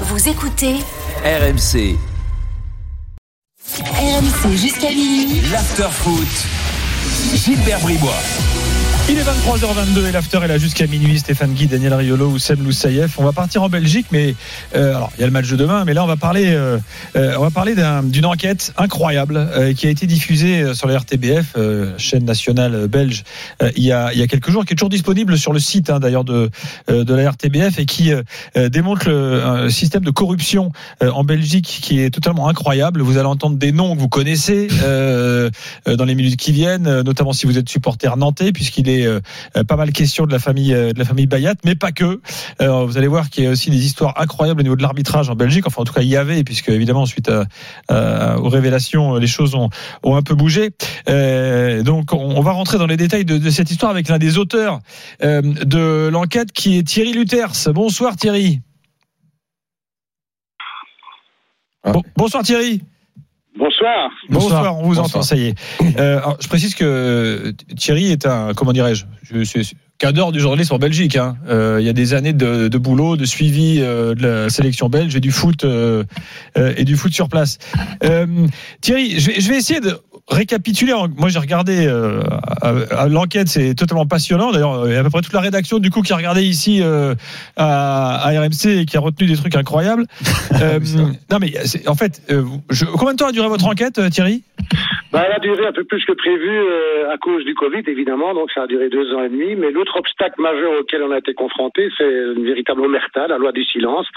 Vous écoutez RMC, RMC jusqu'à minuit. l'after-foot. Gilbert Bribois. Il est 23h22 et l'after est là jusqu'à minuit. Stéphane Guy, Daniel Riolo, Oussem Loussaïef. On va partir en Belgique, mais euh, alors il y a le match de demain, mais là on va parler, euh, euh, on va parler d'un- d'une enquête incroyable euh, qui a été diffusée euh, sur la RTBF, euh, chaîne nationale belge, il y a il y a quelques jours, qui est toujours disponible sur le site hein, d'ailleurs de de la RTBF et qui démontre le un système de corruption en Belgique qui est totalement incroyable. Vous allez entendre des noms que vous connaissez dans les minutes qui viennent, notamment si vous êtes supporter nantais, puisqu'il est euh, euh, pas mal question de la famille euh, de la famille Bayat, mais pas que. Vous allez voir qu'il y a aussi des histoires incroyables au niveau de l'arbitrage en Belgique. Enfin, en tout cas, il y avait, puisque évidemment, suite à, à- aux révélations, les choses ont, ont un peu bougé. Euh, donc, on, on va rentrer dans les détails de, de cette histoire avec l'un des auteurs euh, de l'enquête, qui est Thierry Luthers. Bonsoir Thierry. Bon- bonsoir Thierry. Bonsoir. Bonsoir, on vous entend, ça y est. Euh, alors, je précise que Thierry est un, comment dirais-je, je, suis cadre du journalisme en Belgique. hein. Euh, il y a des années de, de boulot, de suivi euh, de la sélection belge et du foot euh, euh, et du foot sur place. Euh, Thierry, je vais, je vais essayer de récapituler. Moi, j'ai regardé euh, l'enquête, c'est totalement passionnant. D'ailleurs, il y a à peu près toute la rédaction du coup qui a regardé ici euh, à, à RMC et qui a retenu des trucs incroyables. Euh, non, mais en fait, euh, je- combien de temps a duré votre enquête, euh, Thierry? Bah, elle a duré un peu plus que prévu euh, à cause du Covid, évidemment, donc ça a duré deux ans et demi. Mais l'autre obstacle majeur auquel on a été confronté, c'est une véritable omerta, la loi du silence.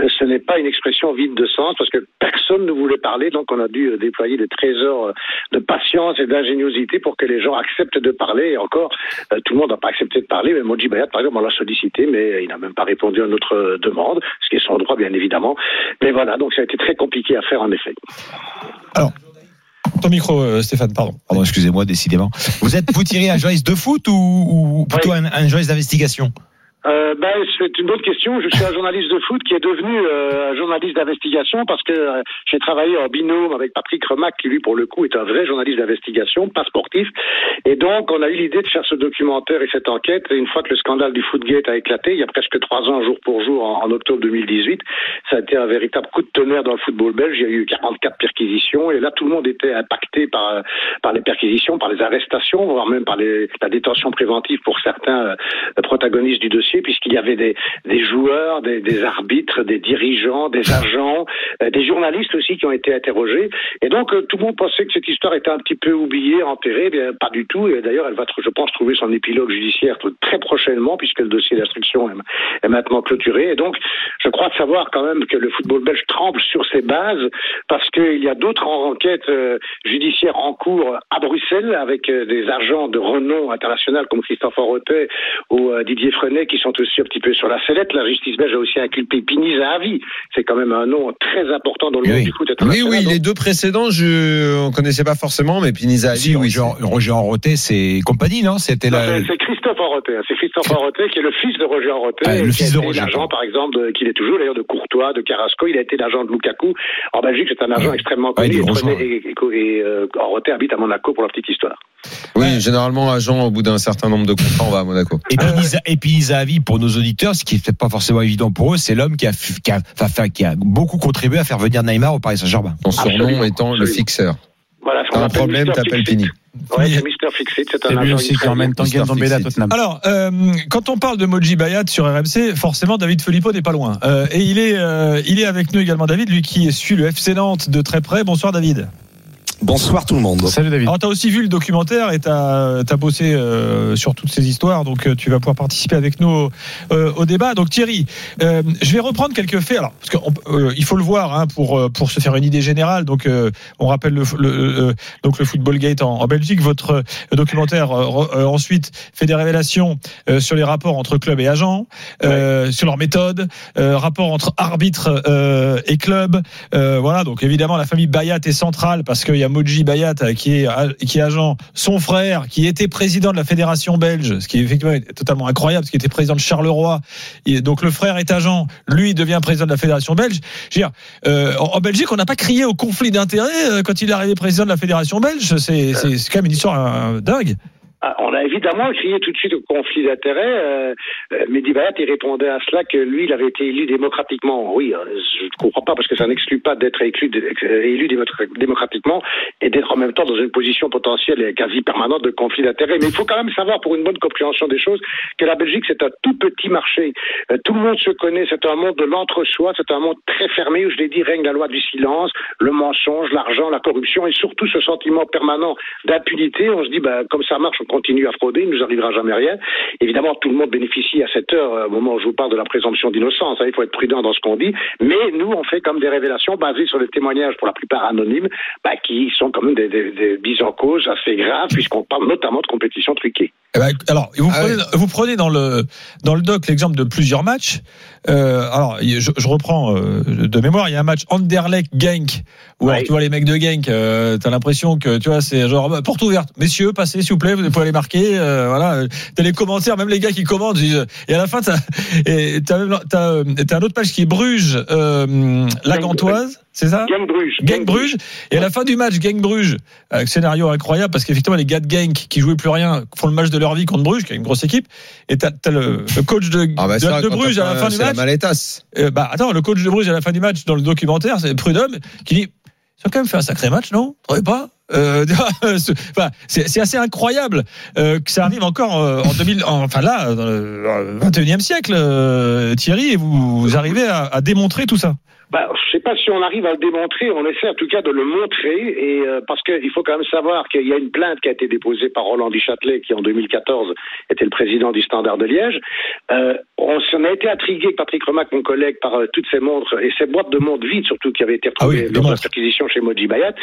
Euh, ce n'est pas une expression vide de sens, parce que personne ne voulait parler, donc on a dû euh, déployer des trésors euh, de patience et d'ingéniosité pour que les gens acceptent de parler. Et encore, tout le monde n'a pas accepté de parler. Mais Moji Bayat, par exemple, on l'a sollicité, mais il n'a même pas répondu à notre demande, ce qui est son droit, bien évidemment. Mais voilà, donc ça a été très compliqué à faire, en effet. Ton micro, euh, Stéphane, pardon. Pardon, excusez-moi, décidément. Vous êtes, vous Thierry, un journaliste de foot ou, ou plutôt un, un journaliste d'investigation? Euh, ben, c'est une bonne question. Je suis un journaliste de foot qui est devenu euh, un journaliste d'investigation parce que euh, j'ai travaillé en binôme avec Patrick Remac, qui lui, pour le coup, est un vrai journaliste d'investigation, pas sportif. Et donc, on a eu l'idée de faire ce documentaire et cette enquête. Et une fois que le scandale du Footgate a éclaté, il y a presque trois ans, jour pour jour, en, octobre 2018, ça a été un véritable coup de tonnerre dans le football belge. Il y a eu 44 perquisitions et là, tout le monde était impacté par, euh, les perquisitions, par les arrestations, voire même par la détention préventive pour certains euh, protagonistes du dossier, puisqu'il y avait des, joueurs, des, arbitres, des dirigeants, des agents, euh, des journalistes aussi qui ont été interrogés. Et donc, euh, tout le monde pensait que cette histoire était un petit peu oubliée, enterrée. Eh Bien, pas du tout. Et d'ailleurs, elle va, je pense, trouver son épilogue judiciaire très prochainement, puisque le dossier d'instruction est, maintenant clôturé. Et donc, je crois savoir quand même que le football belge tremble sur ses bases, parce qu'il y a d'autres enquêtes euh, judiciaires en cours à Bruxelles, avec des agents de renom international comme Christophe Orotet ou Didier Frenet, qui sont aussi un petit peu sur la sellette. La justice belge a aussi inculpé Pini Zahavi. C'est quand même un nom très important dans le monde Oui. du foot Oui, oui, les deux précédents, je on connaissait pas forcément, mais Piniza Si, oui, Jean- Roger Enroté, c'est compagnie, non? C'était la. c'est- Christophe hein. C'est Christophe Orotet qui est le fils de Roger Orotet. Ah, le fils de Roger, L'agent, par exemple, qu'il est toujours d'ailleurs de Courtois, de Carrasco. Il a été l'agent de Lukaku. En Belgique, c'est un agent Ouais. extrêmement connu. et et, et, et, euh, habite à Monaco pour la petite histoire. Oui, généralement, agent, au bout d'un certain nombre de contrats, on va à Monaco. Et puis, Nisa- et pour nos auditeurs, ce qui n'est peut-être pas forcément évident pour eux, c'est l'homme qui a, qui, a, enfin, qui a beaucoup contribué à faire venir Neymar au Paris Saint-Germain. Son surnom Absolument, étant le fixeur. Voilà, T'as un problème, t'appelles. Pini. Ouais, c'est Mister Fixit. C'est un lui agent aussi qui en même temps gagne tombé. Tottenham. Alors, euh, quand on parle de Moji Bayat sur RMC, forcément David Filippo n'est pas loin. Euh, et il est, euh, il est avec nous également, David, lui qui suit le FC Nantes de très près. Bonsoir David. Bonsoir tout le monde. Salut David. Alors, tu as aussi vu le documentaire et tu as, bossé euh, sur toutes ces histoires, donc euh, tu vas pouvoir participer avec nous au, euh, au débat. Donc Thierry, euh, je vais reprendre quelques faits. Alors, parce qu'il faut le voir hein, pour, pour se faire une idée générale. Donc, on rappelle le, le donc le Football Gate en, en Belgique. Votre documentaire ensuite fait des révélations sur les rapports entre club et agents, ouais. sur leur méthode, rapport entre arbitre et club. voilà, donc évidemment, la famille Bayat est centrale parce qu'il y a Moji Bayat qui est, qui est agent, son frère qui était président de la fédération belge, ce qui est effectivement totalement incroyable, parce qu'il était président de Charleroi. Et donc le frère est agent, lui devient président de la fédération belge. Je veux dire, euh, en Belgique, on n'a pas crié au conflit d'intérêts euh, quand il est arrivé président de la fédération belge. C'est quand même une histoire euh, dingue. Ah, on a évidemment crié tout de suite au conflit d'intérêts. Euh, euh Mehdi Bayat, il répondait à cela que lui, il avait été élu démocratiquement. Oui, euh, je ne comprends pas parce que ça n'exclut pas d'être élu, élu démocratiquement et d'être en même temps dans une position potentielle et quasi permanente de conflit d'intérêts. Mais il faut quand même savoir, pour une bonne compréhension des choses, que la Belgique, c'est un tout petit marché. Euh, tout le monde se connaît. C'est un monde de l'entre-soi. C'est un monde très fermé où, je l'ai dit, règne la loi du silence, le mensonge, l'argent, la corruption et surtout ce sentiment permanent d'impunité. On se dit, ben, comme ça marche, continue à frauder, il ne nous arrivera jamais rien. Évidemment, tout le monde bénéficie à cette heure, euh, au moment où je vous parle de la présomption d'innocence. Hein, il faut être prudent dans ce qu'on dit. Mais nous, on fait comme des révélations basées sur des témoignages, pour la plupart anonymes, bah, qui sont quand même des, des, des mises en cause assez graves, puisqu'on parle notamment de compétitions truquées. Eh ben, alors, vous, ah prenez, vous prenez dans le dans le doc l'exemple de plusieurs matchs. Euh, alors, je, je reprends euh, de mémoire. Il y a un match Anderlecht Genk où alors, tu vois les mecs de Genk, euh, t'as l'impression que tu vois c'est genre bah, porte ouverte, messieurs, passez s'il vous plaît, vous pouvez aller marquer. Euh, voilà, t'as les commentaires, même les gars qui commandent. Disent, et à la fin, t'as t'as t'as, t'as un autre match qui est Bruges, euh, la Gantoise. C'est ça Gang Bruges. Gang Bruges. Et à la fin du match, Gang Bruges, avec scénario incroyable, parce qu'effectivement, les gars de Gang qui jouaient plus rien font le match de leur vie contre Bruges, qui est une grosse équipe. Et t'as as le, le, coach de, ah bah de, de Bruges à la fin du match. La euh, bah attends, le coach de Bruges à la fin du match dans le documentaire, c'est Prudhomme qui dit ils ont quand même fait un sacré match, non? Trouvez pas? Euh, c'est assez incroyable euh, que ça arrive encore euh, en 2000, enfin là, dans le 21e siècle, euh, Thierry, et vous, vous arrivez à, à démontrer tout ça. Bah, je sais pas si on arrive à le démontrer, on essaie en tout cas de le montrer, et euh, parce qu'il faut quand même savoir qu'il y a une plainte qui a été déposée par Roland Duchâtelet, qui en 2014 était le président du Standard de Liège. Euh, on s'en a été intrigué Patrick Remac, mon collègue, par euh, toutes ces montres et ces boîtes de montres vides surtout qui avaient été retrouvées ah oui, lors de l'acquisition chez Moji Bayat.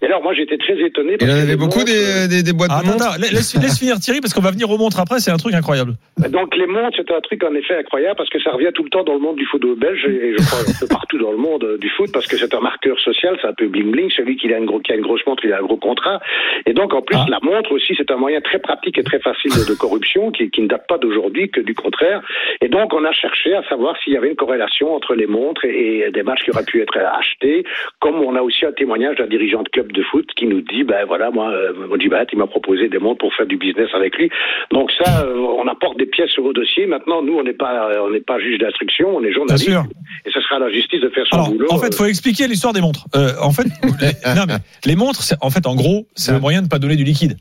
Et alors moi j'étais très étonné. Il y en avait beaucoup des, des, des, boîtes ah, de montres. Attends, laisse, laisse finir Thierry parce qu'on va venir aux montres après, c'est un truc incroyable. Donc les montres c'est un truc en effet incroyable parce que ça revient tout le temps dans le monde du football belge et je crois un peu partout dans le monde du foot parce que c'est un marqueur social, c'est un peu bling bling. Celui qui a une, gros, qui a une grosse montre, il a un gros contrat. Et donc en plus, ah. la montre aussi, c'est un moyen très pratique et très facile de, de corruption qui, qui, ne date pas d'aujourd'hui, que du contraire. Et donc on a cherché à savoir s'il y avait une corrélation entre les montres et, et, des matchs qui auraient pu être achetés. Comme on a aussi un témoignage d'un dirigeant de club de foot qui nous dit, ben voilà, moi, euh, Modibat, il m'a proposé des montres pour faire du business avec lui. Donc ça, euh, on apporte des pièces sur le dossier. Maintenant, nous, on n'est pas, on n'est pas juge d'instruction, on est journaliste. Et ce sera à la justice de faire son Alors, boulot. En fait, faut expliquer l'histoire des montres. Euh, en fait, les, non, mais les montres, en fait, en gros, c'est un moyen de ne pas donner du liquide.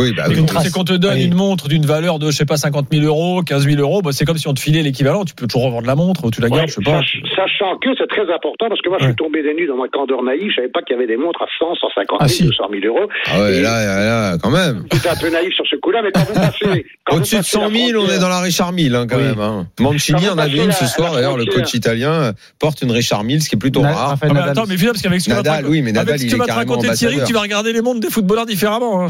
Oui, bah, oui. C'est qu'on te donne une montre d'une valeur de, je sais pas, 50 000 euros, 15 000 euros. Bah, c'est comme si on te filait l'équivalent. Tu peux toujours revendre la montre, tu la gardes, ouais, je sais pas. Sachant que c'est très important parce que moi, je suis tombé des nues dans ma candeur naïve. Je savais pas qu'il y avait des montres à 100, 150 000, ah, si. 200 000 euros. Ah ouais, là, là, quand même. J'étais un peu naïf sur ce coup-là, mais quand vous passez. Au-dessus de 100 000, on est dans la Richard Mille, hein, quand oui. même. Hein. Mancini en avait une ce soir, d'ailleurs, le coach italien porte une Richard Mille, ce qui est plutôt rare. Ah, mais attends, mais parce qu'avec ce que Nadal, oui, mais Nadal, il est carrément Thierry, tu vas regarder les montres des footballeurs différemment.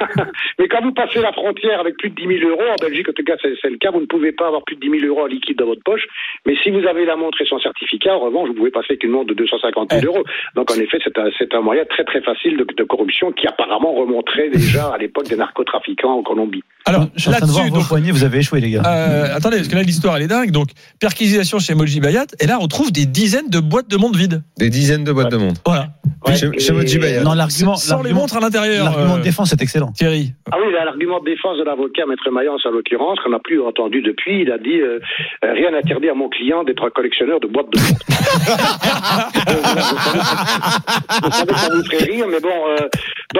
Mais quand vous passez la frontière avec plus de 10 000 euros, en Belgique, en tout cas, c'est le cas, vous ne pouvez pas avoir plus de 10 000 euros en liquide dans votre poche. Mais si vous avez la montre et son certificat, en revanche, vous pouvez passer avec une montre de 250 000 euros. Donc, en effet, c'est un, un, moyen très, très facile de, de, corruption qui apparemment remonterait déjà à l'époque des narcotrafiquants en Colombie. Alors, là-dessus, vos poignets, vous avez échoué, les gars. Euh, attendez, parce que là, l'histoire, elle est dingue. Donc, perquisition chez Moji Bayat. Et là, on trouve des dizaines de boîtes de montres vides. Des dizaines de boîtes ouais. de montres. Voilà. Ouais, chez, chez Moji Bayat. Non, l'argument. Sans les montres à l'intérieur. L'argument de défense est excellent. Thierry. Ah oui, l'argument de défense de l'avocat, Maître Mayence, en l'occurrence, qu'on n'a plus entendu depuis, il a dit euh, rien n'interdit à mon client d'être un collectionneur de boîtes de montres. vous savez, ça vous ferait rire, mais bon.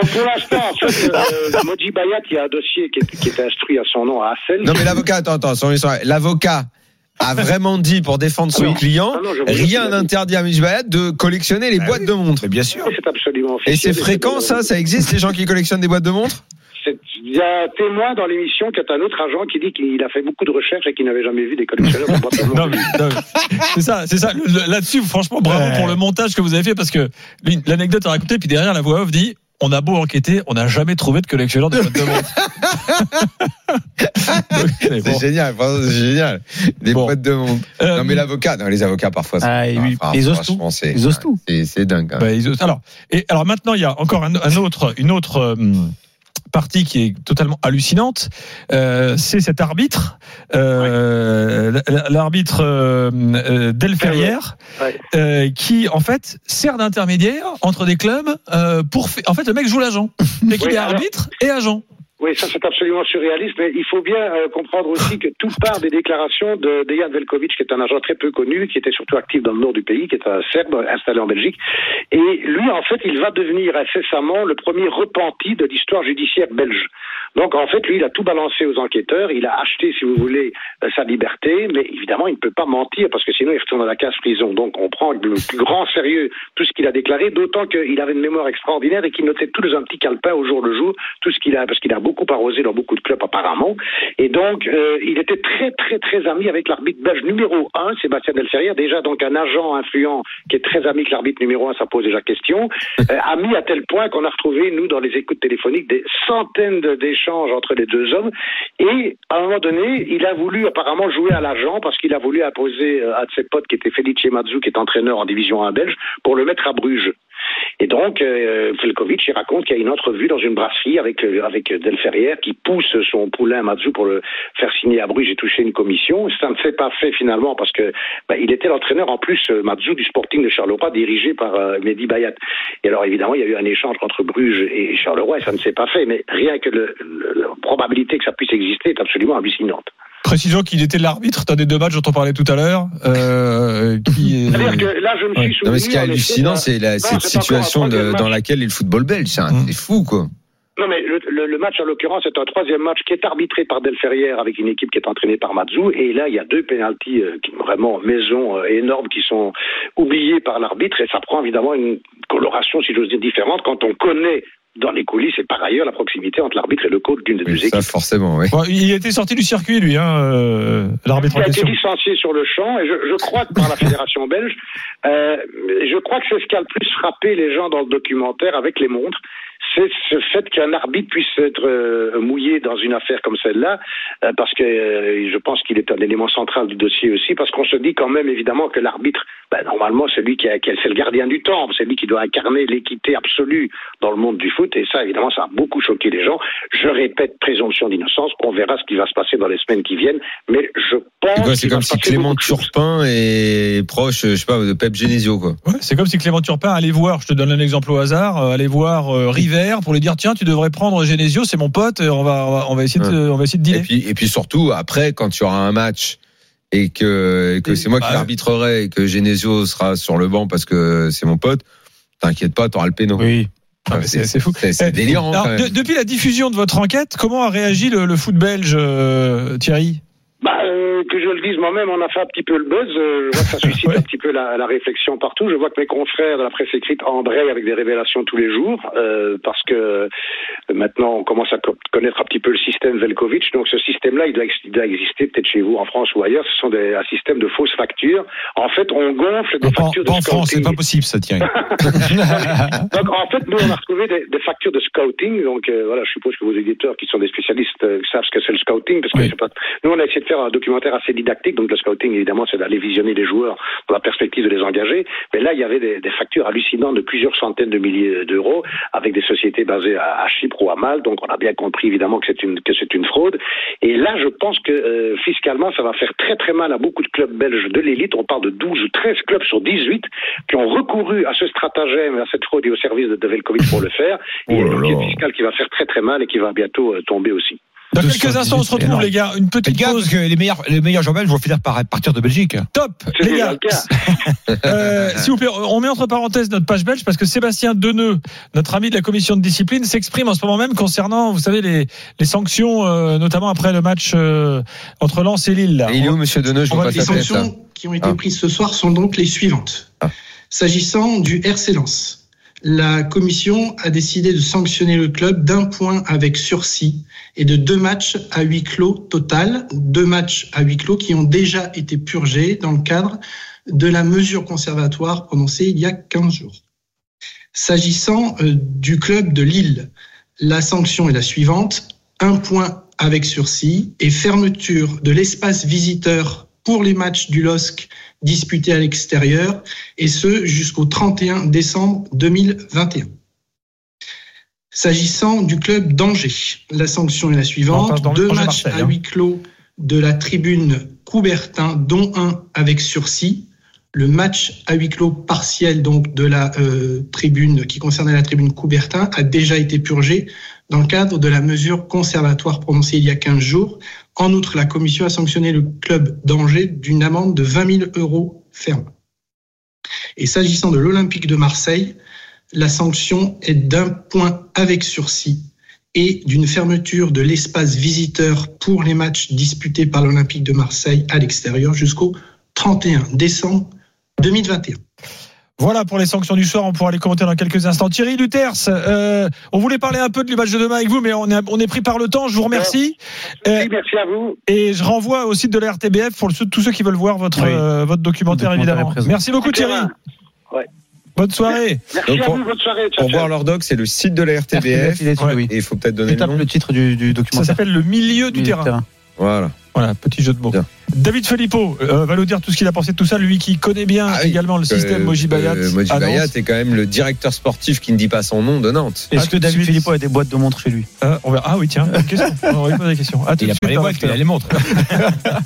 Donc pour l'instant, en fait, euh, Moji Bayat, il y a un dossier qui est, qui est instruit à son nom à Assel. Non, mais l'avocat, attends, attends, l'avocat a vraiment dit pour défendre son Ah non. client, Ah non, rien n'interdit à Amish Bayat de collectionner les boîtes de montres. Mais bien sûr. C'est absolument officiel. Et c'est fréquent ça, ça existe les gens qui collectionnent des boîtes de montres? Il y a un témoin dans l'émission qui est un autre agent qui dit qu'il a fait beaucoup de recherches et qu'il n'avait jamais vu des collectionneurs de boîtes de montres. Non, mais- non, mais c'est ça, c'est ça. Là-dessus, franchement, bravo Ouais. pour le montage que vous avez fait parce que l'anecdote à raconter, puis derrière la voix off dit. On a beau enquêter, on n'a jamais trouvé de collectionneur de boîtes de montres. Donc, c'est bon. génial, c'est génial. Des Bon. boîtes de montres. Euh, Non mais l'avocat, non, les avocats parfois. Ah, lui, enfin, ils osent tout. c'est- Ils osent tout. C'est c'est dingue. hein. Bah, ils osent- alors, et alors maintenant, il y a encore un, un autre, une autre euh, partie qui est totalement hallucinante. Euh, c'est cet arbitre, euh, l'arbitre euh, euh, Ouais. qui en fait sert d'intermédiaire entre des clubs pour. En fait, le mec joue l'agent, mais qu'il Oui, est arbitre et agent. Oui, ça c'est absolument surréaliste, mais il faut bien euh, comprendre aussi que tout part des déclarations de Dejan Velkovic, qui est un agent très peu connu, qui était surtout actif dans le nord du pays, qui est un Serbe installé en Belgique. Et lui, en fait, il va devenir incessamment le premier repenti de l'histoire judiciaire belge. Donc, en fait, lui, il a tout balancé aux enquêteurs, il a acheté, si vous voulez, euh, sa liberté, mais évidemment, il ne peut pas mentir, parce que sinon, il retourne à la case prison. Donc, on prend le plus grand sérieux tout ce qu'il a déclaré, d'autant qu'il avait une mémoire extraordinaire et qu'il notait tout dans un petit calepin au jour le jour, tout ce qu'il a, parce qu'il a beaucoup arrosé dans beaucoup de clubs apparemment. Et donc, euh, il était très, très, très ami avec l'arbitre belge numéro un, Sébastien Delferrière, déjà donc un agent influent qui est très ami avec l'arbitre numéro un, ça pose déjà question. Euh, ami à tel point qu'on a retrouvé, nous, dans les écoutes téléphoniques, des centaines d'échanges entre les deux hommes. Et à un moment donné, il a voulu apparemment jouer à l'agent parce qu'il a voulu imposer euh, un de ses potes qui était Felice Mazzu, qui est entraîneur en division 1 belge, pour le mettre à Bruges. Et donc, euh, il raconte qu'il y a une entrevue dans une brasserie avec, euh, avec Delferrière qui pousse son poulain Mazzu pour le faire signer à Bruges et toucher une commission. Ça ne s'est pas fait finalement parce que bah, il était l'entraîneur en plus, euh, Mazzu, du Sporting de Charleroi, dirigé par euh, Mehdi Bayat. Et alors évidemment, il y a eu un échange entre Bruges et Charleroi et ça ne s'est pas fait. Mais rien que le, le- la probabilité que ça puisse exister est absolument hallucinante. Précisons qu'il était l'arbitre d'un des deux matchs dont on parlait tout à l'heure. Euh, qui est- C'est-à-dire que là, je me suis Ouais. souvenu. Non, mais ce qui est hallucinant, c'est la- Non, cette situation de- dans laquelle est le football belge. C'est un- Mm. c'est fou, quoi. Non, mais le, le- le match, en l'occurrence, c'est un troisième match qui est arbitré par Delferrière avec une équipe qui est entraînée par Mazou. Et là, il y a deux pénalties euh, qui, vraiment maison euh, énormes qui sont oubliées par l'arbitre. Et ça prend évidemment une coloration, si j'ose dire, différente quand on connaît dans les coulisses et par ailleurs la proximité entre l'arbitre et le coach d'une des deux Ça, équipes. forcément, oui. Bon, il était sorti du circuit, lui, hein, euh, l'arbitre Il a été licencié sur le champ et je, je crois que par la fédération belge, euh, je crois que c'est ce qui a le plus frappé les gens dans le documentaire avec les montres, c'est ce fait qu'un arbitre puisse être euh, mouillé dans une affaire comme celle-là, euh, parce que euh, je pense qu'il est un élément central du dossier aussi, parce qu'on se dit quand même évidemment que l'arbitre, ben, normalement, c'est lui qui, a- qui c'est le gardien du temps, c'est lui qui doit incarner l'équité absolue dans le monde du foot, et ça, évidemment, ça a beaucoup choqué les gens. Je répète, présomption d'innocence, on verra ce qui va se passer dans les semaines qui viennent, mais je pense. C'est qu'il C'est comme si Clément. Turpin est proche, je sais pas, de Pep Genesio, quoi. Ouais, c'est comme si Clément Turpin allait voir, je te donne un exemple au hasard, euh, allait voir euh, River pour lui dire tiens tu devrais prendre Genesio, c'est mon pote, euh, on va on va, on va essayer de on va essayer de Et dealer. puis, et puis surtout, après, quand il y aura un match et que, et que c'est moi qui Bah, l'arbitrerai et que Genesio sera sur le banc parce que c'est mon pote, t'inquiète pas, t'auras le péno. Oui. Ah, mais c'est fou. C'est Eh, délirant, alors, quand même. de- depuis la diffusion de votre enquête, comment a réagi le, le foot belge, euh, Thierry? Bah, euh, que je le dise moi-même, on a fait un petit peu le buzz. euh, je vois que ça suscite Ouais. un petit peu la, la réflexion partout. Je vois que mes confrères de la presse écrite embrayent avec des révélations tous les jours, euh, parce que maintenant on commence à co- connaître un petit peu le système Velkovic. Donc ce système-là, il doit, il doit exister peut-être chez vous en France ou ailleurs. Ce sont des, un système de fausses factures. En fait, on gonfle des factures de pas en France, c'est scouting. pas possible ça, Thierry. Donc en fait, nous on a retrouvé des, des factures de scouting. Donc euh, voilà, je suppose que vos éditeurs qui sont des spécialistes euh, savent ce que c'est le scouting, parce que Oui. pas. Nous on a essayé de faire un documentaire assez didactique. Donc le scouting évidemment c'est d'aller visionner les joueurs dans la perspective de les engager. Mais là il y avait des, des factures hallucinantes de plusieurs centaines de milliers d'euros avec des sociétés basées à, à Chypre à Malte. Donc on a bien compris évidemment que c'est une que c'est une fraude. Et là je pense que euh, fiscalement ça va faire très très mal à beaucoup de clubs belges de l'élite. On parle de 12 ou 13 clubs sur 18 qui ont recouru à ce stratagème, à cette fraude et au service de, de Velkovic pour le faire. Et il y a une fiscale qui va faire très très mal et qui va bientôt euh, tomber aussi. Dans quelques instants, on se 18, retrouve, les gars. Une petite gars, pause. parce que les meilleurs, les meilleurs joueurs belges vont finir par partir de Belgique. Top, les gars. Euh, S'il vous plaît, on met entre parenthèses notre page belge parce que Sébastien Deneux, notre ami de la commission de discipline, s'exprime en ce moment même concernant, vous savez, les, les sanctions, euh, notamment après le match euh, entre Lens et Lille. là. Et il est où, monsieur Deneux? Je pas Les tête. sanctions qui ont été Ah. prises ce soir sont donc les suivantes. Ah. S'agissant du RC Lens, la commission a décidé de sanctionner le club d'un point avec sursis et de deux matchs à huis clos total, deux matchs à huis clos qui ont déjà été purgés dans le cadre de la mesure conservatoire prononcée il y a 15 jours. S'agissant euh, du club de Lille, la sanction est la suivante un point avec sursis et fermeture de l'espace visiteur pour les matchs du LOSC disputés à l'extérieur, et ce jusqu'au 31 décembre 2021. S'agissant du club d'Angers, la sanction est la suivante deux matchs Marseille, à hein. huis clos de la tribune Coubertin, dont un avec sursis. Le match à huis clos partiel donc de la euh, tribune qui concernait la tribune Coubertin a déjà été purgé dans le cadre de la mesure conservatoire prononcée il y a 15 jours. En outre, la commission a sanctionné le club d'Angers d'une amende de 20 000 euros ferme. Et s'agissant de l'Olympique de Marseille, la sanction est d'un point avec sursis et d'une fermeture de l'espace visiteur pour les matchs disputés par l'Olympique de Marseille à l'extérieur jusqu'au 31 décembre 2021. Voilà pour les sanctions du soir. On pourra les commenter dans quelques instants. Thierry Luters, euh, on voulait parler un peu du match de demain avec vous, mais on est, on est pris par le temps. Je vous remercie. Euh, Oui, merci à vous. et je renvoie au site de la RTBF pour le- tous ceux qui veulent voir votre, Oui. euh, votre documentaire, documentaire évidemment. Merci beaucoup, Thierry. Ouais. Bonne soirée. Merci Donc, à pour- vous, bonne soirée. Ciao, Pour ciao. voir leur doc, c'est le site de la RTBF. il Ouais. Et faut peut-être donner le nom. le titre du, du Ça documentaire. s'appelle le milieu du terrain. Voilà. Voilà, petit jeu de mots. Bien. David Filippo euh, va nous dire tout ce qu'il a pensé de tout ça, lui qui connaît bien Ah oui. également le système Euh, Moji Bayat. euh, Moji. Bayat est quand même le directeur sportif qui ne dit pas son nom de Nantes. Est-ce À que David. Philippot a des boîtes de montres chez lui? Euh, on verra. Ah oui, tiens, question. on va lui poser la question. À tout Il a pas les boîtes, il a les montres.